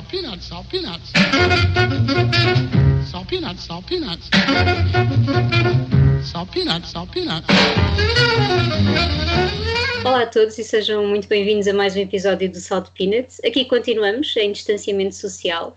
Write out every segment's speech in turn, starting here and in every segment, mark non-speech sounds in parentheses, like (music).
salt peanuts, salt peanuts. Salt peanuts, salt peanuts. Salt peanuts, salt peanuts. Olá a todos e sejam muito bem-vindos a mais um episódio do Salt Peanuts. Aqui continuamos em distanciamento social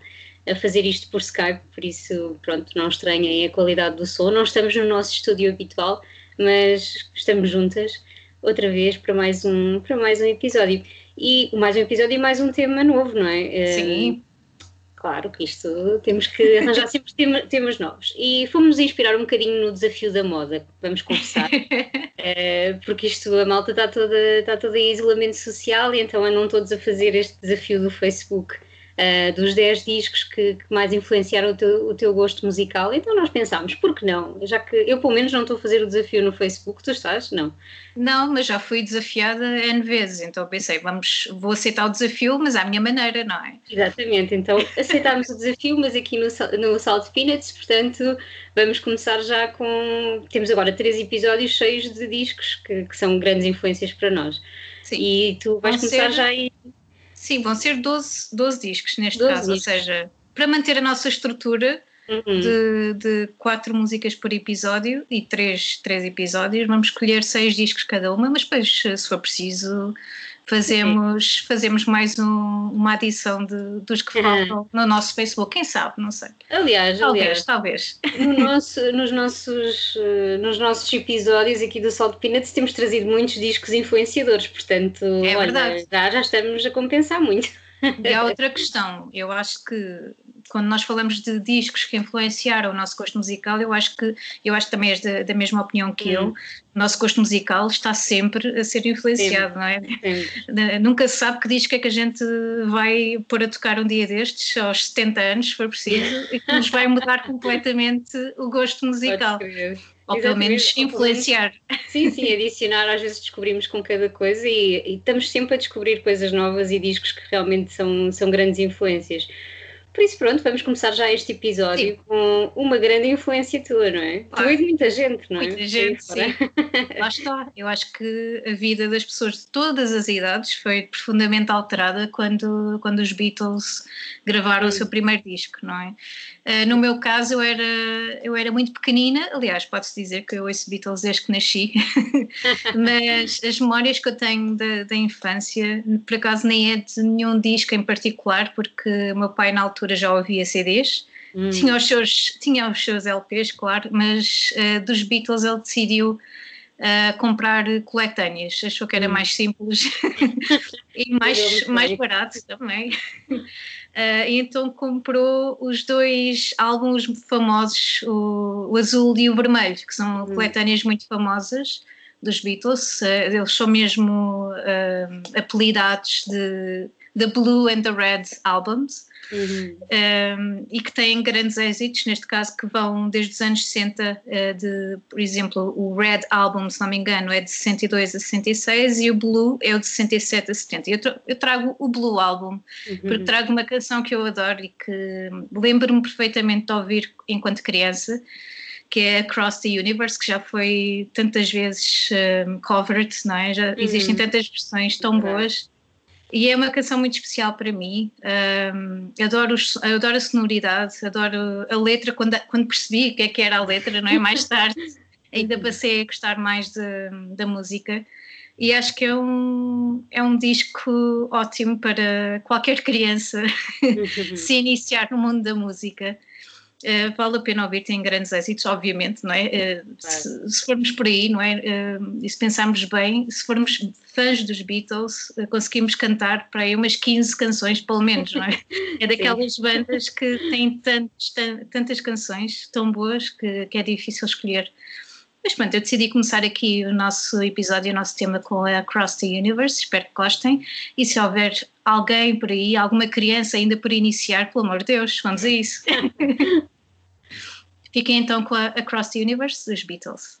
a fazer isto por Skype, por isso, pronto, não estranhem a qualidade do som. Não estamos no nosso estúdio habitual, mas estamos juntas outra vez para mais um, para mais um episódio. E mais um episódio e mais um tema novo, não é? Sim. Uh, claro que isto temos que arranjar (laughs) sempre tema, temas novos. E fomos inspirar um bocadinho no desafio da moda, vamos confessar. uh, (laughs) porque isto, a malta está toda, está toda em isolamento social e então andam todos a fazer este desafio do Facebook uh, dos 10 discos que, que, mais influenciaram o teu, o teu gosto musical. Então nós pensámos, por que não? Já que eu, pelo menos, não estou a fazer o desafio no Facebook, tu estás? Não. Não, mas já fui desafiada N vezes, então pensei, vamos, vou aceitar o desafio, mas à minha maneira, não é? Exatamente, então aceitámos o desafio, mas aqui no, no Salt Peanuts, portanto, vamos começar já com. Temos agora três episódios cheios de discos que, que são grandes influências para nós. Sim. E tu vais Vão começar ser... já aí. Sim, vão ser 12, 12 discos neste 12 caso, discos. ou seja, para manter a nossa estrutura uhum. de, de quatro músicas por episódio e três, três episódios, vamos escolher seis discos cada uma, mas depois, se for preciso, fazemos, fazemos mais um, uma adição de, dos que faltam no nosso Facebook, quem sabe, não sei. Aliás, talvez, talvez. No nosso, nos, nossos, eh, nos nossos episódios aqui do Salt Peanuts temos trazido muitos discos influenciadores, portanto, é olha, verdade. Já, já estamos a compensar muito. E há outra questão, eu acho que quando nós falamos de discos que influenciaram o nosso gosto musical, eu acho que eu acho que também és da, da mesma opinião que eu. O nosso gosto musical está sempre a ser influenciado, Sim. não é? Sim. Nunca se sabe que disco é que a gente vai pôr a tocar um dia destes, aos 70 anos, se for preciso, e que nos vai mudar completamente o gosto musical. Ou pelo menos influenciar. Sim, sim, adicionar, às vezes descobrimos com cada coisa e, e, estamos sempre a descobrir coisas novas e discos que realmente são, são grandes influências. Por isso, pronto, vamos começar já este episódio sim. com uma grande influência tua, não é? Tu e de muita gente, não é? Muita gente, sim. Lá está. Eu acho que a vida das pessoas de todas as idades foi profundamente alterada quando, quando os Beatles gravaram sim. o seu primeiro disco, não é? Uh, no meu caso, eu era, eu era muito pequenina, aliás, pode-se dizer que eu ouço Beatles desde que nasci, (laughs) mas as memórias que eu tenho da, da infância, por acaso, nem é de nenhum disco em particular, porque o meu pai, na altura, já ouvia CDs. Hum. Tinha, os seus, tinha os seus LPs, claro, mas uh, dos Beatles ele decidiu uh, comprar coletâneas. Achou que era hum. mais simples (laughs) (laughs) e mais, mais barato também. Uh, então comprou os dois álbuns famosos, o, o, azul e o vermelho, que são uhum. coletâneas muito famosas dos Beatles. Uh, eles são mesmo uh, apelidados de The Blue and the Red Albums uhum. um, e que têm grandes êxitos, neste caso que vão desde os anos 60, uh, de, por exemplo, o Red Album, se não me engano, é de 62 a 66 e o Blue é o de 67 a 70. Eu, eu trago o Blue Album, uhum. porque trago uma canção que eu adoro e que lembro-me perfeitamente de ouvir enquanto criança que é Across the Universe, que já foi tantas vezes um, covered, não é? Já existem uhum. tantas versões tão boas e é uma canção muito especial para mim. Um, adoro, os, adoro a sonoridade, adoro a letra. Quando, quando percebi o que é que era a letra, não é? Mais (laughs) tarde, ainda passei a gostar mais de, da música. E acho que é um, é um disco ótimo para qualquer criança (laughs) se iniciar no mundo da música. Uh, vale a pena ouvir, tem grandes êxitos, obviamente, não é? Uh, se, se, formos por aí, não é? Uh, e se pensarmos bem, se formos fãs dos Beatles, conseguimos cantar para aí umas 15 canções, pelo menos, não é? (laughs) É daquelas bandas que têm tantos, tantas canções tão boas que, que é difícil escolher. Mas pronto, eu decidi começar aqui o nosso episódio, o nosso tema com a Across the Universe, espero que gostem. E se houver alguém por aí, alguma criança ainda por iniciar, pelo amor de Deus, vamos a isso. (laughs) Fiquem então com a Across the Universe dos Beatles.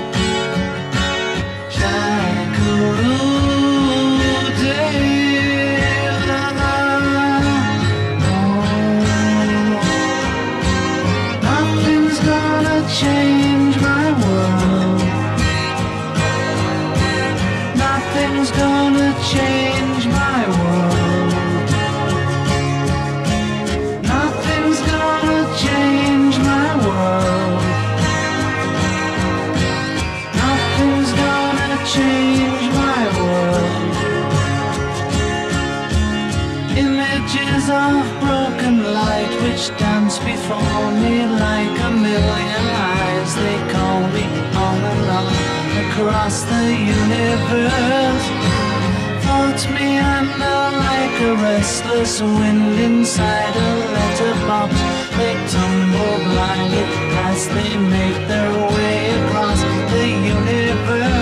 Of broken light which dance before me like a million eyes. They call me on and across the universe. Floats me under like a restless wind inside a letterbox. They tumble blindly as they make their way across the universe.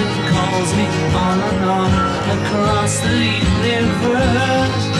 It calls me on and on across the universe.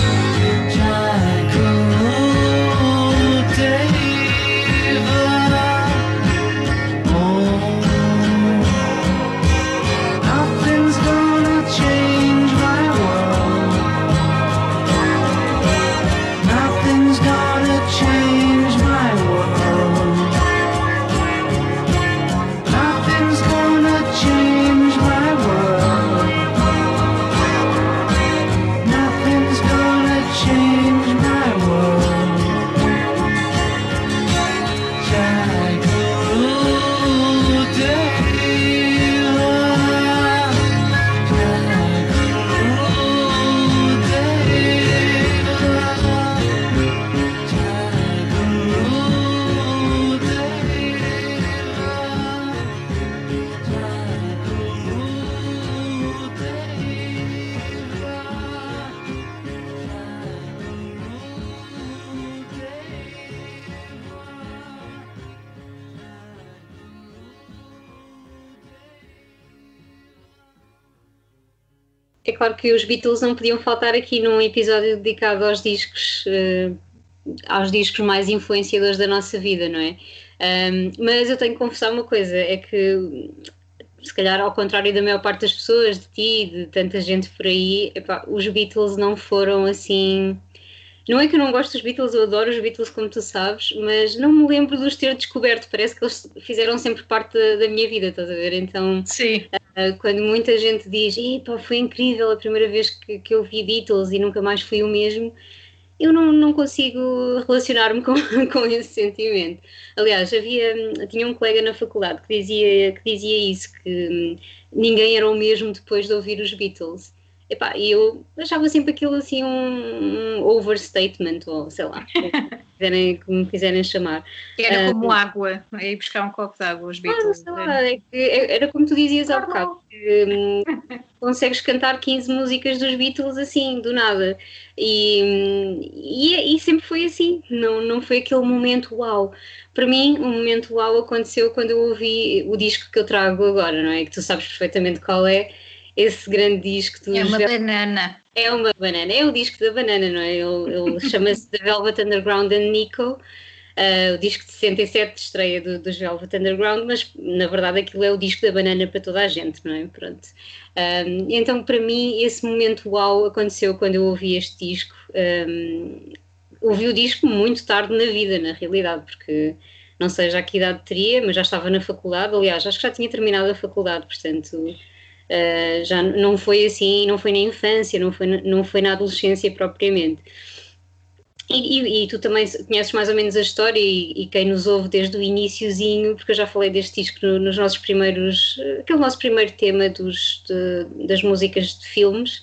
É claro que os Beatles não podiam faltar aqui num episódio dedicado aos discos, eh, aos discos mais influenciadores da nossa vida, não é? Ahm, mas eu tenho que confessar uma coisa, é que se calhar ao contrário da maior parte das pessoas, de ti, de tanta gente por aí, epá, os Beatles não foram assim. Não é que eu não gosto dos Beatles, eu adoro os Beatles, como tu sabes, mas não me lembro de os ter descoberto. Parece que eles fizeram sempre parte da, da minha vida, estás a ver? Então, Sim. Uh, quando muita gente diz "Epá, foi incrível a primeira vez que, que eu vi Beatles e nunca mais fui o mesmo, eu não, não consigo relacionar-me com, (laughs) com esse sentimento. Aliás, havia, tinha um colega na faculdade que dizia, que dizia isso, que hum, ninguém era o mesmo depois de ouvir os Beatles. Epá, eu achava sempre aquilo assim um, um overstatement, ou sei lá, como quiserem, como quiserem chamar. Era Ah, como água, a ir buscar um copo de água, os Ah, Beatles. sei lá, é que é- era como tu dizias há bocado, que, hum, consegues cantar 15 músicas dos Beatles assim, do nada. E, e, e sempre foi assim, não, não foi aquele momento uau. Para mim, o momento uau aconteceu quando eu ouvi o disco que eu trago agora, não é? Que tu sabes perfeitamente qual é, esse grande disco dos É uma banana. é uma banana, é o disco da banana, não é? Ele, ele (laughs) chama-se The Velvet Underground and Nico, ah, o disco de 67 de estreia do, dos Velvet Underground, mas na verdade aquilo é o disco da banana para toda a gente, não é? Pronto. Um, então, para mim, esse momento uau aconteceu quando eu ouvi este disco. Um, ouvi o disco muito tarde na vida, na realidade, porque não sei já que idade teria, mas já estava na faculdade, aliás, acho que já tinha terminado a faculdade, portanto uh, já não foi assim, não foi na infância, não foi na, não foi na adolescência propriamente. E, e, e, tu também conheces mais ou menos a história e, e, quem nos ouve desde o iníciozinho, porque eu já falei deste disco no, nos nossos primeiros, aquele nosso primeiro tema dos, de, das músicas de filmes,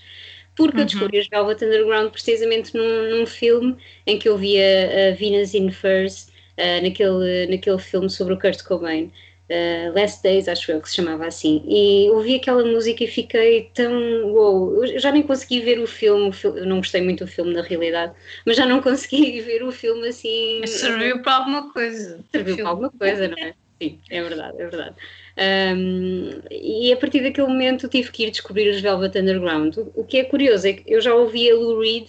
porque uhum. eu descobri os Velvet Underground precisamente num, num, filme em que eu via a Venus in Furs, uh, naquele, naquele filme sobre o Kurt Cobain. Uh, Last Days, acho eu que se chamava assim, e ouvi aquela música e fiquei tão wow, eu já nem consegui ver o filme, o filme, eu não gostei muito do filme na realidade, mas já não (laughs) consegui ver o filme assim. Mas serviu para alguma coisa. Serviu para alguma coisa, não é? Sim, é verdade, é verdade. Um, e a partir daquele momento tive que ir descobrir os Velvet Underground. O, o que é curioso é que eu já ouvi a Lou Reed.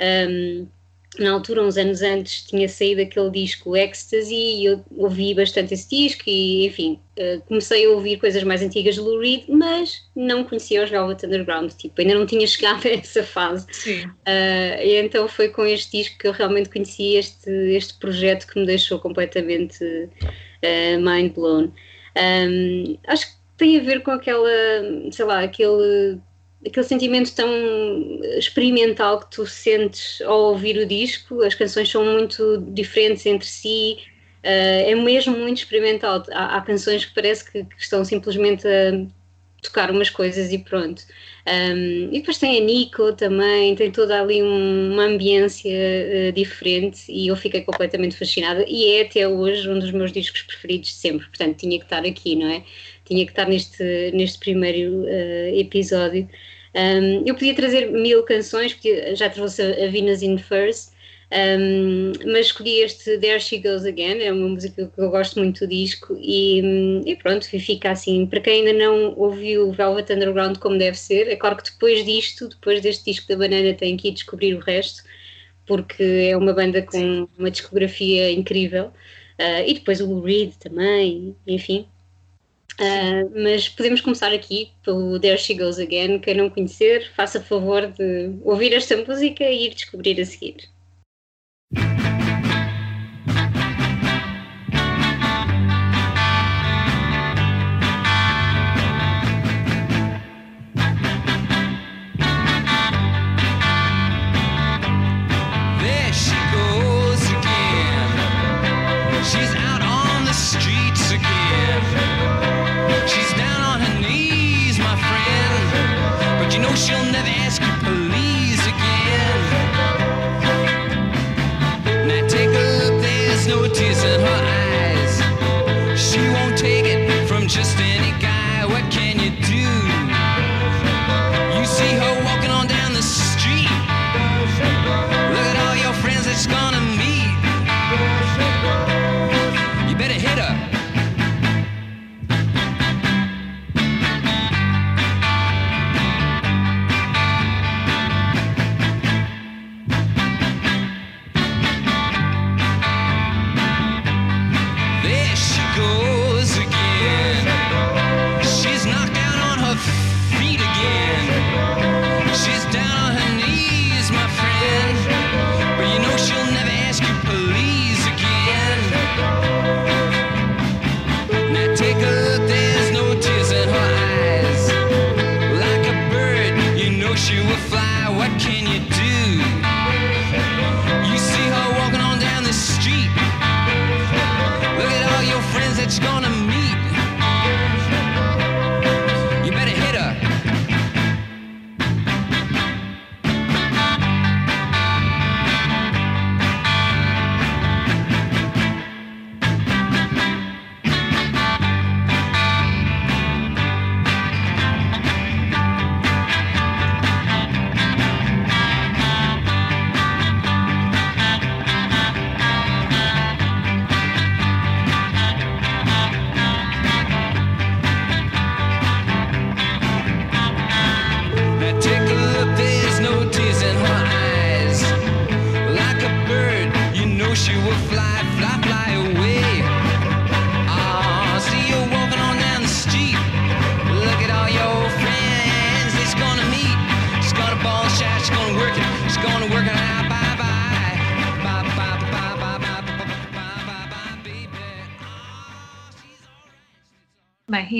Um, na altura, uns anos antes, tinha saído aquele disco Ecstasy e eu ouvi bastante esse disco e, enfim, uh, comecei a ouvir coisas mais antigas de Lou Reed, mas não conhecia os Velvet Underground, tipo, ainda não tinha (laughs) chegado a essa fase. Sim. Uh, e então foi com este disco que eu realmente conheci este, este projeto que me deixou completamente uh, mind blown. Um, acho que tem a ver com aquela, sei lá, aquele aquele sentimento tão experimental que tu sentes ao ouvir o disco. As canções são muito diferentes entre si, uh, é mesmo muito experimental. Há, há canções que parece que, que, estão simplesmente a tocar umas coisas e pronto. Um, e depois tem a Nico também, tem toda ali um, uma ambiência uh, diferente e eu fiquei completamente fascinada. E é até hoje um dos meus discos preferidos de sempre, portanto tinha que estar aqui, não é? Tinha que estar neste, neste primeiro uh, episódio. Um, eu podia trazer mil canções, podia, já trouxe a, Venus in Furs, um, mas escolhi este There She Goes Again, é uma música que eu gosto muito do disco e, e pronto, fica assim. Para quem ainda não ouviu Velvet Underground como deve ser, é claro que depois disto, depois deste disco da Banana, tem que ir descobrir o resto, porque é uma banda com uma discografia incrível. Uh, e depois o Reed também, enfim. Uh, mas podemos começar aqui pelo There She Goes Again. Quem não conhecer, faça favor de ouvir esta música e ir descobrir a seguir.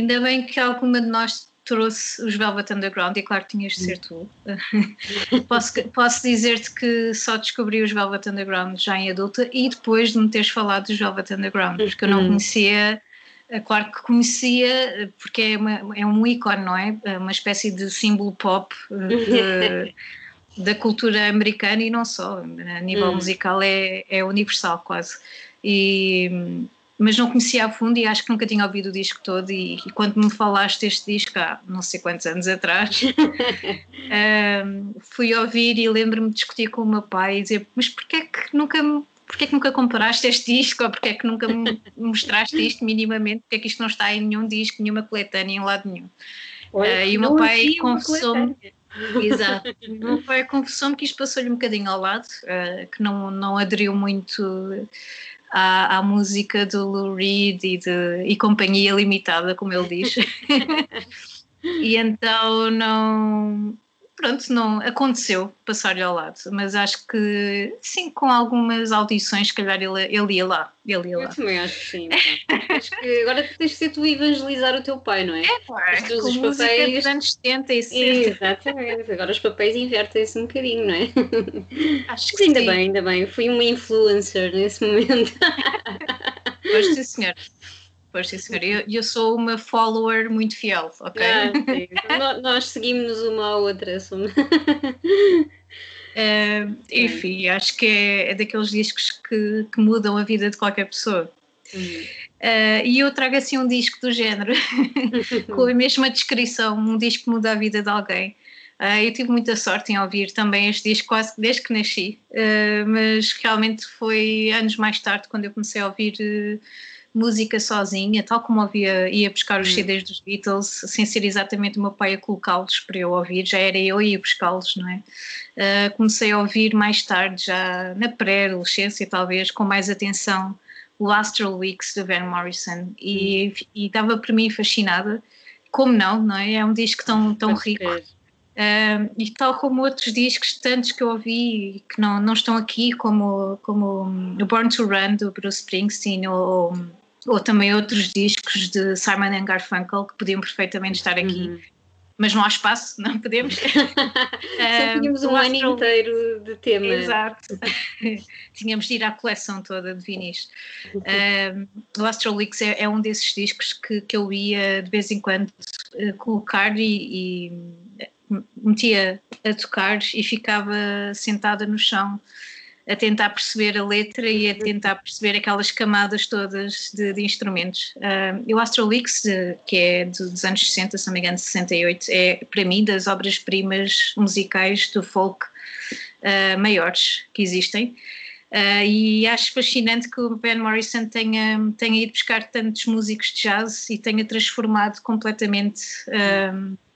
Ainda bem que alguma de nós trouxe os Velvet Underground e claro tinhas de ser tu. (laughs) posso, posso dizer-te que só descobri os Velvet Underground já em adulta e depois de me teres falado dos Velvet Underground, porque eu não conhecia, eh, claro que conhecia, porque é, uma, é um ícone, não é? é uma espécie de símbolo pop eh, de, (laughs) da cultura americana e não só, a nível hum. musical é, é universal quase. E mas não conhecia a fundo e acho que nunca tinha ouvido o disco todo e, e quando me falaste deste disco há não sei quantos anos atrás (laughs) um, fui ouvir e lembro-me de discutir com o meu pai e dizer mas porquê é que nunca porquê é que nunca compraste este disco? Ou porquê é que nunca me mostraste isto minimamente? Porquê é que isto não está em nenhum disco, nenhuma coletânea em lado nenhum? Uh, e o meu pai confessou-me Exato. O meu pai confessou-me que isto passou-lhe um bocadinho ao lado, uh, que não, não aderiu muito à, à música do Lou Reed e, de, e companhia limitada, como ele diz. (laughs) e então não, pronto, não aconteceu passar-lhe ao lado, mas acho que sim, com algumas audições, se calhar ele, ele ia lá. Ele ia lá. Eu também acho que sim. acho que agora tens de ser tu evangelizar o teu pai, não é? É, pá, os, os papéis dos anos 70 e 60. Exatamente, agora os papéis invertem-se um bocadinho, não é? Acho que ainda sim. bem, ainda bem, fui uma influencer nesse momento. Pois sim, senhor. Pois sim, senhor. Eu, eu sou uma follower muito fiel, ok? Ah, (laughs) nós, nós seguimos uma à outra. Somos... (laughs) Uh, enfim, acho que é, é, daqueles discos que, que, mudam a vida de qualquer pessoa. Uhum. Uh, e eu trago assim um disco do género, (laughs) com a mesma descrição, um disco que muda a vida de alguém. Uh, eu tive muita sorte em ouvir também este disco quase desde que nasci, mas realmente foi anos mais tarde quando eu comecei a ouvir música sozinha, tal como ouvia, ia buscar os hum. CDs dos Beatles, sem ser exatamente o meu pai a colocá-los para eu ouvir, já era eu a ir buscá-los, não é? Uh, comecei a ouvir mais tarde, já na pré-adolescência, talvez, com mais atenção, o Astral Weeks de Van Morrison, e, hum. e estava para mim fascinada. Como não, não é? É um disco tão, tão rico. Uh, e tal como outros discos, tantos que eu ouvi que não, não estão aqui, como, como o Born to Run do Bruce Springsteen ou ou também outros discos de Simon Garfunkel que podiam perfeitamente estar aqui. Uhum. Mas não há espaço, (laughs) não podemos. (laughs) Só tínhamos um ano inteiro de temas. Exato. (laughs) Tínhamos de ir à coleção toda de vinis. o Astral Weeks é, é, um desses discos que, que eu ia de vez em quando uh, colocar e, e metia a tocar e ficava sentada no chão a tentar perceber a letra e a tentar perceber aquelas camadas todas de, de instrumentos. Uh, e o Astrolix, que é dos anos 60, se não me engano, 68, é para mim das obras-primas musicais do folk uh, maiores que existem. Uh, e acho fascinante que o Ben Morrison tenha, tenha ido buscar tantos músicos de jazz e tenha transformado completamente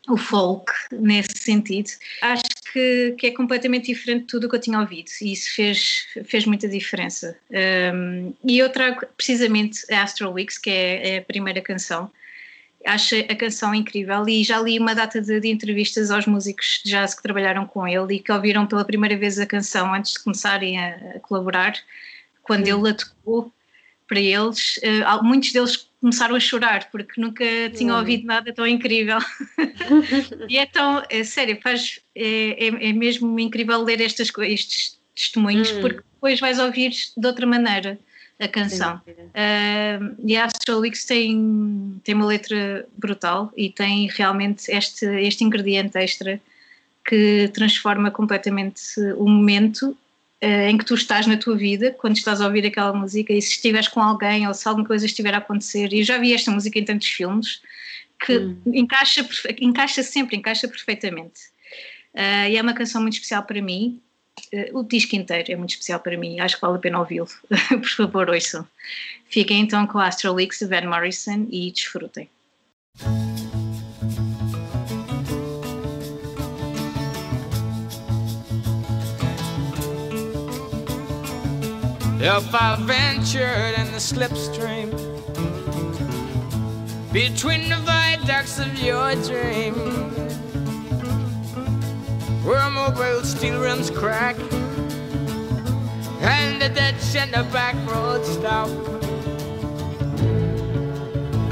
o folk nesse sentido. Acho que, que, é completamente diferente de tudo o que eu tinha ouvido e isso fez, fez muita diferença. Um, e eu trago precisamente a Astral Weeks, que é, é, a primeira canção. Acho a canção incrível e já li uma data de, de, entrevistas aos músicos de jazz que trabalharam com ele e que ouviram pela primeira vez a canção antes de começarem a, a colaborar. Quando ele a tocou para eles, uh, muitos deles começaram a chorar porque nunca tinham ouvido nada tão incrível. (laughs) e é tão, é sério, faz, é, é, é mesmo incrível ler estas, estes testemunhos hum. porque depois vais ouvir de outra maneira a canção. Uh, e a Weeks tem, tem uma letra brutal e tem realmente este, este ingrediente extra que transforma completamente o momento em que tu estás na tua vida, quando estás a ouvir aquela música, e se estiveres com alguém ou se alguma coisa estiver a acontecer, e eu já vi esta música em tantos filmes, que hum. encaixa, encaixa sempre, encaixa perfeitamente. Uh, e é uma canção muito especial para mim. Uh, o disco inteiro é muito especial para mim, acho que vale a pena ouvi-lo. (laughs) Por favor, ouçam. Fiquem então com Astral Weeks de Van Morrison e desfrutem. If I ventured in the slipstream between the viaducts of your dream, where mobile steel rims crack and the ditch and the back road stop.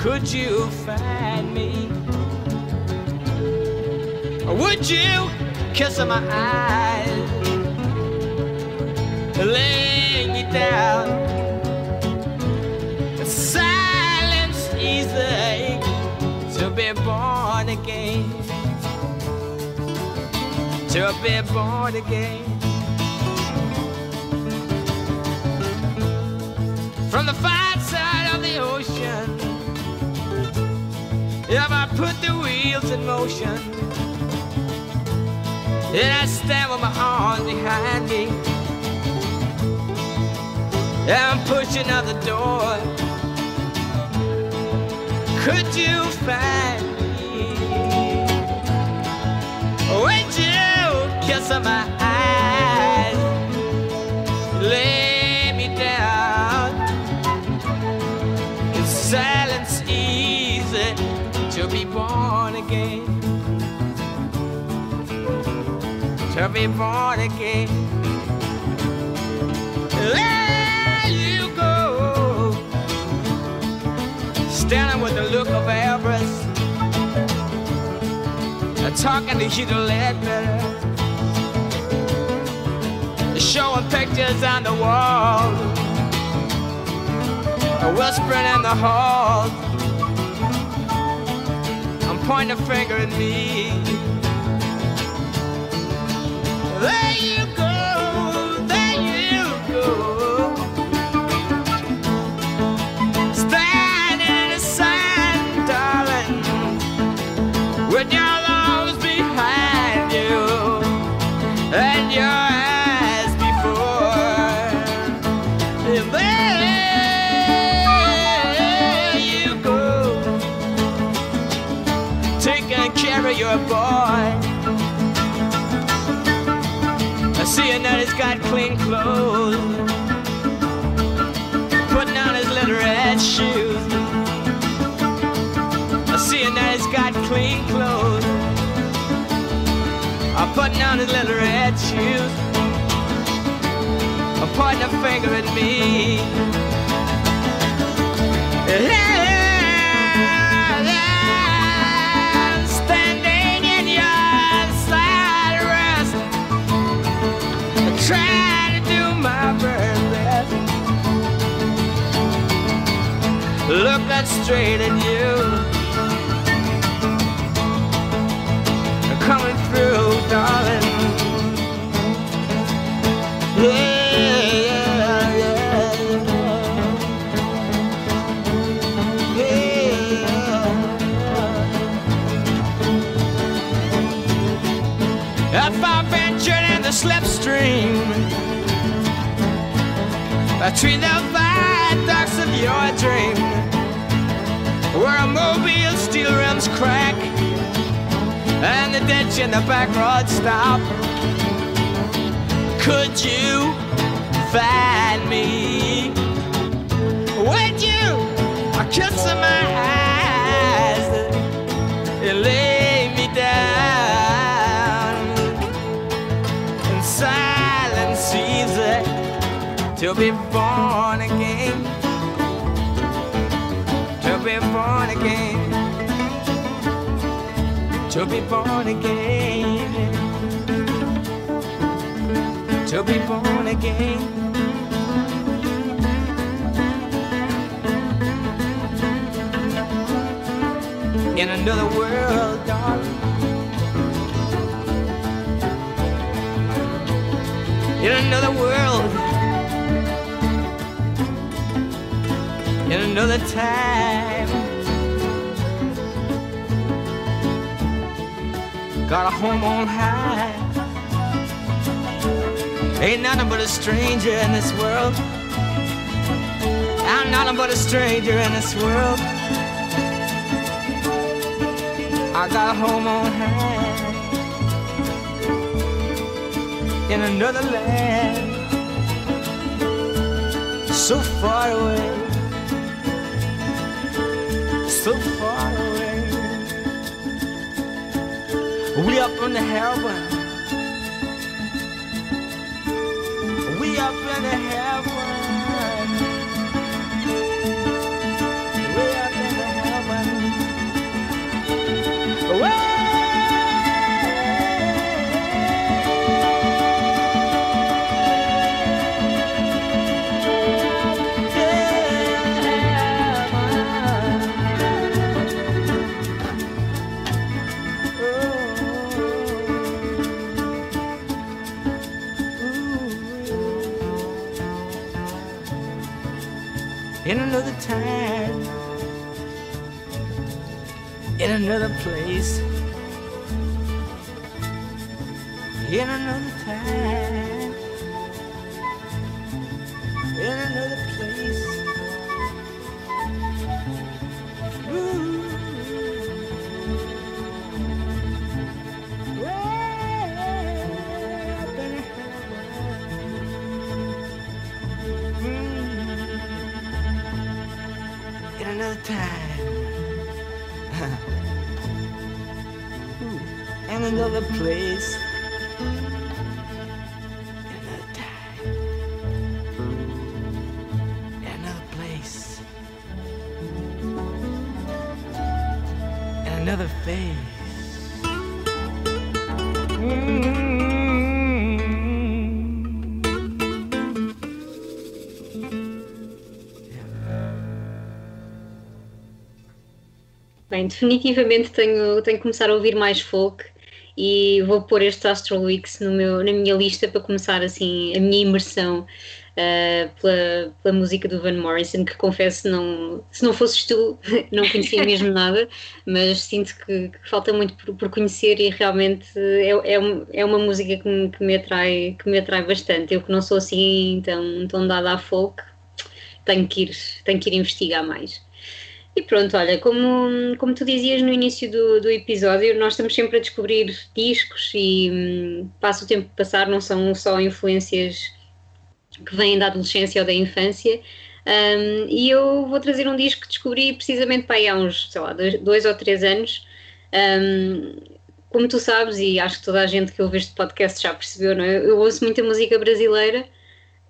could you find me? Or would you kiss my eyes, me down? Silence easy to be born again, to be born again. From the far side of the ocean, if I put the wheels in motion, and I stand with my arms behind me, I'm pushing out the door. Could you find me? Would you kiss my eyes? Lay me down. Is silence easy to be born again? To be born again. There talking to Hugh Ledbetter, showing pictures on the wall, whispering in the hall. I'm pointing a finger at me. There you clothes, putting on his little red shoes. I see that he's got clean clothes, I'm putting on his little red shoes. I'm pointing a finger at me. I'm Looking straight at you, coming through, darling. Yeah, yeah, yeah, yeah. If I ventured in the slipstream between the viaducts of your dream, where a mobile steel rims crack and the ditch in the back road stop, could you find me? Would you kiss my eyes and lay me down? in silence easy to be born again. Be born again. To be born again. To be born again. In another world, darling. in another world, in another time. Got a home on high. Ain't nothing but a stranger in this world. I'm nothing but a stranger in this world. I got a home on high in another land, so far away, We up in the heaven, we up in the heaven, in another place, in another In another place. Another place. Phase. Bem, definitivamente tenho, tenho que começar a ouvir mais folk e vou pôr este Astral Weeks no meu, na minha lista para começar assim a minha imersão uh, pela, pela música do Van Morrison, que confesso não, se não fosses tu, (laughs) não conhecia mesmo (laughs) nada, mas sinto que, que falta muito por, por, conhecer e realmente é, é, é uma música que me, que, me atrai, que me atrai bastante. Eu que não sou assim tão, tão dada a folk, tenho que ir, tenho que ir investigar mais. E pronto, olha, como, como tu dizias no início do, do episódio, nós estamos sempre a descobrir discos e hum, passa o tempo passar, não são só influências que vêm da adolescência ou da infância. Um, e eu vou trazer um disco que descobri precisamente para aí há uns, sei lá, dois, dois ou três anos. Um, como tu sabes, e acho que toda a gente que ouve este podcast já percebeu, não é? eu ouço muita música brasileira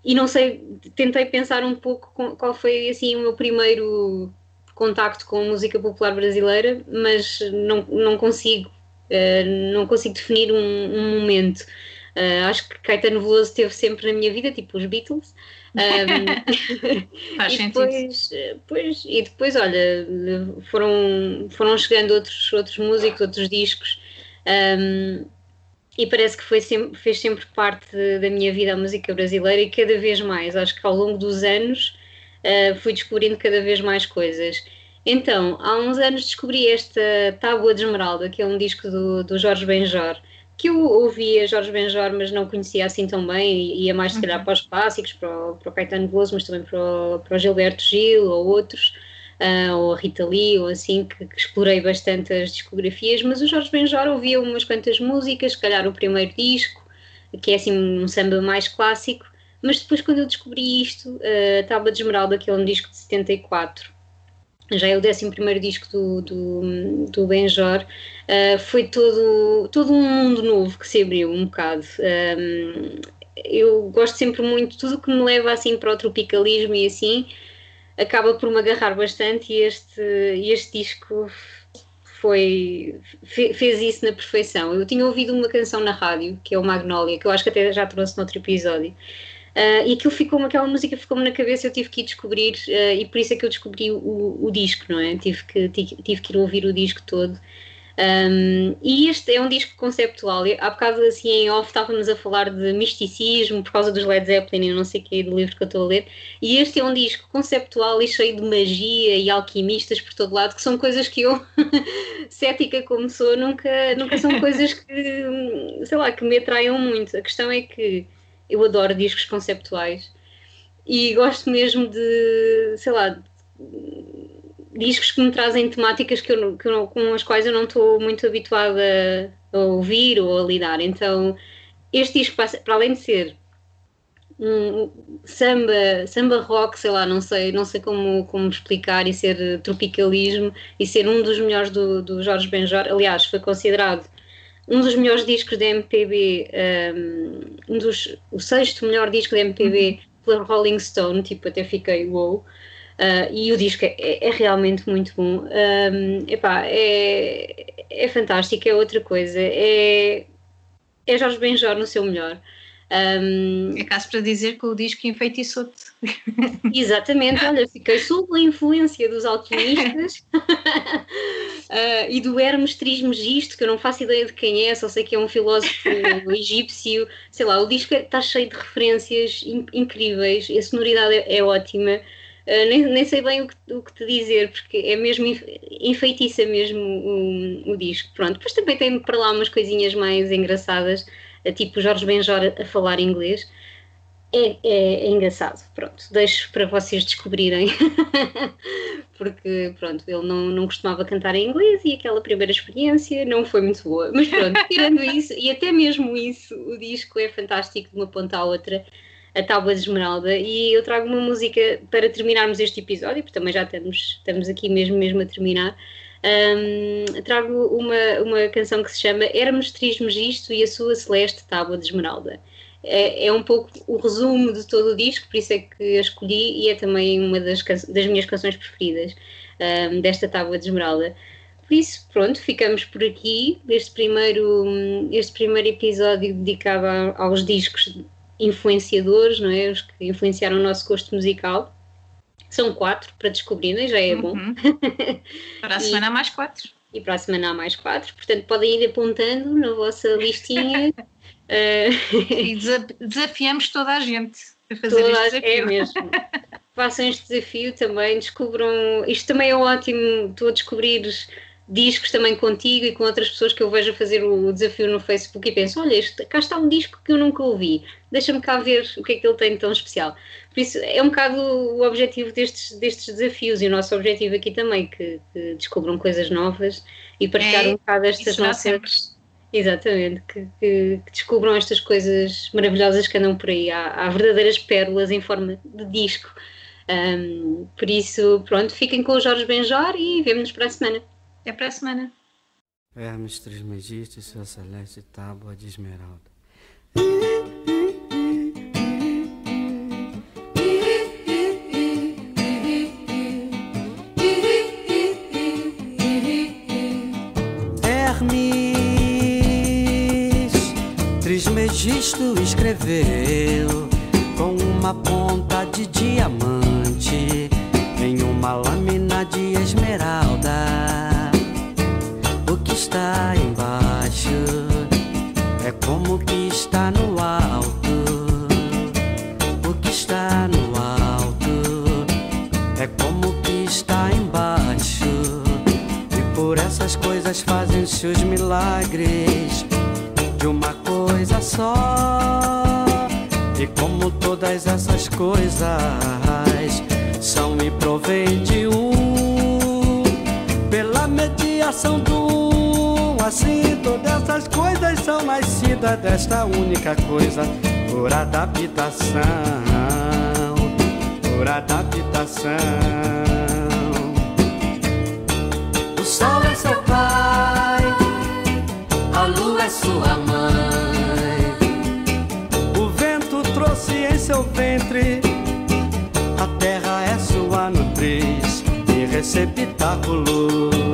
e não sei, tentei pensar um pouco qual foi assim o meu primeiro contacto com a música popular brasileira, mas não, não consigo, uh, não consigo definir um, um momento. Uh, acho que Caetano Veloso esteve sempre na minha vida, tipo os Beatles. (laughs) Um, Faz e depois, depois, e depois, olha, foram, foram chegando outros, outros músicos, outros discos. Um, e parece que foi sempre, fez sempre parte da minha vida a música brasileira e cada vez mais. Acho que ao longo dos anos uh, fui descobrindo cada vez mais coisas. Então, há uns anos descobri esta Tábua de Esmeralda, que é um disco do, do Jorge Benjor, que eu ouvia Jorge Benjor, mas não conhecia assim tão bem, ia mais se calhar para os clássicos, para o, para o Caetano Veloso, mas também para o, para o Gilberto Gil ou outros, uh, ou a Rita Lee, ou assim, que, que, explorei bastante as discografias, mas o Jorge Benjor ouvia umas quantas músicas, se calhar o primeiro disco, que é assim um samba mais clássico, mas depois, quando eu descobri isto, uh, Tábua de Esmeralda, que é um disco de 74, já é o 11 disco do, do, do Benjor, uh, foi todo, todo um mundo novo que se abriu um bocado. Um, eu gosto sempre muito, tudo que me leva assim para o tropicalismo e assim, acaba por me agarrar bastante e este, este disco foi, fez isso na perfeição. Eu tinha ouvido uma canção na rádio, que é o Magnolia, que eu acho que até já trouxe noutro episódio, Uh, e aquilo ficou aquela música ficou-me na cabeça, eu tive que ir descobrir, uh, e por isso é que eu descobri o, o disco, não é? Tive que, tive, tive, que ir ouvir o disco todo. Um, e este é um disco conceptual. Há bocado assim em off estávamos a falar de misticismo por causa dos Led Zeppelin e não sei o que do livro que eu estou a ler. E este é um disco conceptual e cheio de magia e alquimistas por todo lado, que são coisas que eu, (laughs) cética como sou, nunca, nunca são coisas que, sei lá, que me atraiam muito. A questão é que eu adoro discos conceptuais e gosto mesmo de, sei lá, discos que me trazem temáticas que eu, que eu, com as quais eu não estou muito habituada a ouvir ou a lidar. Então, este disco, para além de ser um samba, samba rock, sei lá, não sei, não sei como, como explicar, e ser tropicalismo, e ser um dos melhores do, do Jorge Benjor, aliás, foi considerado um dos melhores discos da MPB, um, dos, o sexto melhor disco da MPB pela Rolling Stone, tipo, até fiquei wow. Uh, e o disco é, é, realmente muito bom. Um, epá, é, é fantástico, é outra coisa. É, é Jorge Benjor no seu melhor. Um, é caso para dizer que o disco enfeitiçou-te. (laughs) Exatamente, olha, fiquei sob a influência dos alquimistas uh, (laughs) e do Hermes Trismegisto, que eu não faço ideia de quem é, só sei que é um filósofo (laughs) egípcio. Sei lá, o disco está cheio de referências in incríveis, a sonoridade é, é ótima. Uh, nem, nem, sei bem o que, o que, te dizer, porque é mesmo enfeitiça mesmo o, o, disco. Pronto, depois também tem para lá umas coisinhas mais engraçadas, tipo Jorge Benjor a falar inglês. É, é, é, engraçado, pronto, deixo para vocês descobrirem, (laughs) porque pronto, ele não, não costumava cantar em inglês e aquela primeira experiência não foi muito boa, mas pronto, (laughs) tirando isso, e até mesmo isso, o disco é fantástico de uma ponta à outra, a Tábua de Esmeralda, e eu trago uma música para terminarmos este episódio, porque também já estamos, estamos aqui mesmo, mesmo a terminar, um, trago uma, uma canção que se chama Hermes Trismegisto e a sua celeste Tábua de Esmeralda é, é, um pouco o resumo de todo o disco, por isso é que a escolhi e é também uma das, das minhas canções preferidas um, desta Tábua de Esmeralda. Por isso, pronto, ficamos por aqui. Este primeiro, este primeiro episódio dedicado aos discos influenciadores, não é? Os que influenciaram o nosso gosto musical. São quatro para descobrirem, já é bom. Uhum. (laughs) Para a semana há mais quatro. E para a semana há mais quatro, portanto podem ir apontando na vossa listinha Uh... (laughs) E desafiamos toda a gente a fazer toda, este desafio. É mesmo. (laughs) Façam este desafio também, descubram. Isto também é ótimo, estou a descobrir discos também contigo e com outras pessoas que eu vejo a fazer o desafio no Facebook e penso: olha, este, cá está um disco que eu nunca ouvi, deixa-me cá ver o que é que ele tem de tão especial. Por isso, é um bocado o objetivo destes, destes desafios e o nosso objetivo aqui também, que, que descubram coisas novas e partilhar é, um bocado estas nossas. Sempre Exatamente, que, que, que, descubram estas coisas maravilhosas que andam por aí. Há, há verdadeiras pérolas em forma de disco. Um, por isso, pronto, fiquem com o Jorge Benjor e vemo-nos para a semana. Até para a semana. Hermes Trismegisto e sua celeste tábua de esmeralda. Trismegisto escreveu com uma ponta de diamante em uma lâmina está embaixo é como que está no alto. O que está no alto é como que está embaixo. E por essas coisas fazem-se os milagres de uma coisa só. E como todas essas coisas são e provém de um, pela mediação do assim todas essas coisas são nascidas desta única coisa, por adaptação, por adaptação. O sol é seu pai, a lua é sua mãe. seu ventre. A terra é sua nutriz e receptáculo.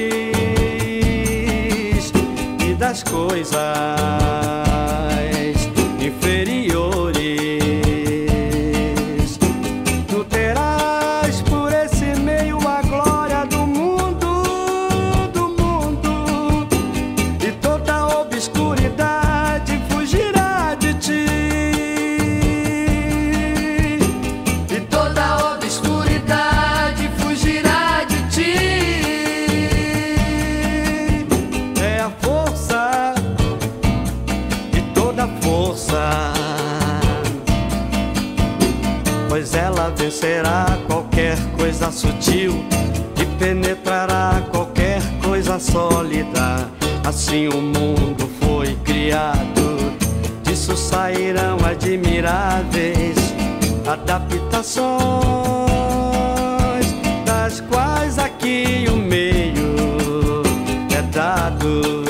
coisas penetrará qualquer coisa sólida. Assim o mundo foi criado, disso sairão admiráveis adaptações, das quais aqui o meio é dado.